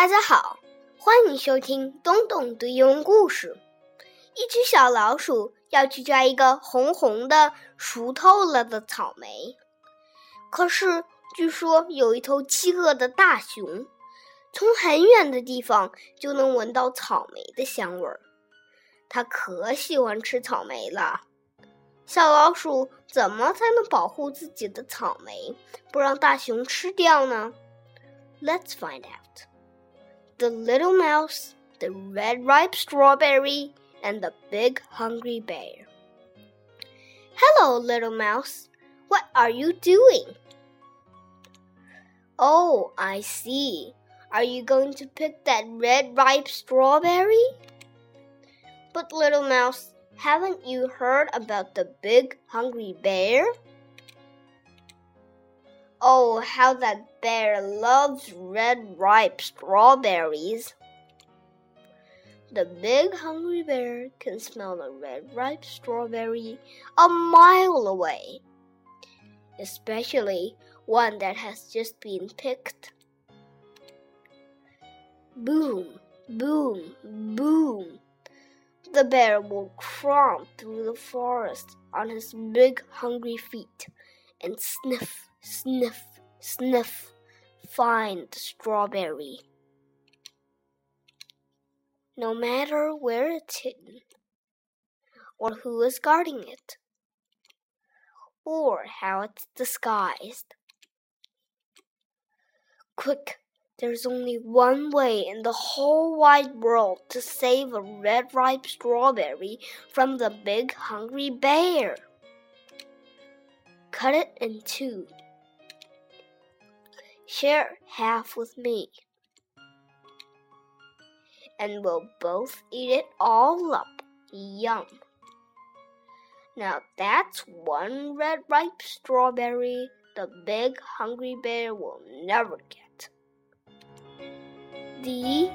大家好，欢迎收听东东读英文故事。一只小老鼠要去摘一个红红的、熟透了的草莓，可是据说有一头饥饿的大熊，从很远的地方就能闻到草莓的香味儿。它可喜欢吃草莓了。小老鼠怎么才能保护自己的草莓，不让大熊吃掉呢？Let's find out. The little mouse, the red ripe strawberry, and the big hungry bear. Hello, little mouse. What are you doing? Oh, I see. Are you going to pick that red ripe strawberry? But, little mouse, haven't you heard about the big hungry bear? Oh, how that bear loves red ripe strawberries. The big hungry bear can smell a red ripe strawberry a mile away, especially one that has just been picked. Boom, boom, boom. The bear will cromp through the forest on his big hungry feet and sniff Sniff, sniff, find strawberry. No matter where it's hidden, or who is guarding it, or how it's disguised. Quick, there's only one way in the whole wide world to save a red ripe strawberry from the big hungry bear. Cut it in two Share half with me. And we'll both eat it all up. Yum. Now that's one red ripe strawberry the big hungry bear will never get. The.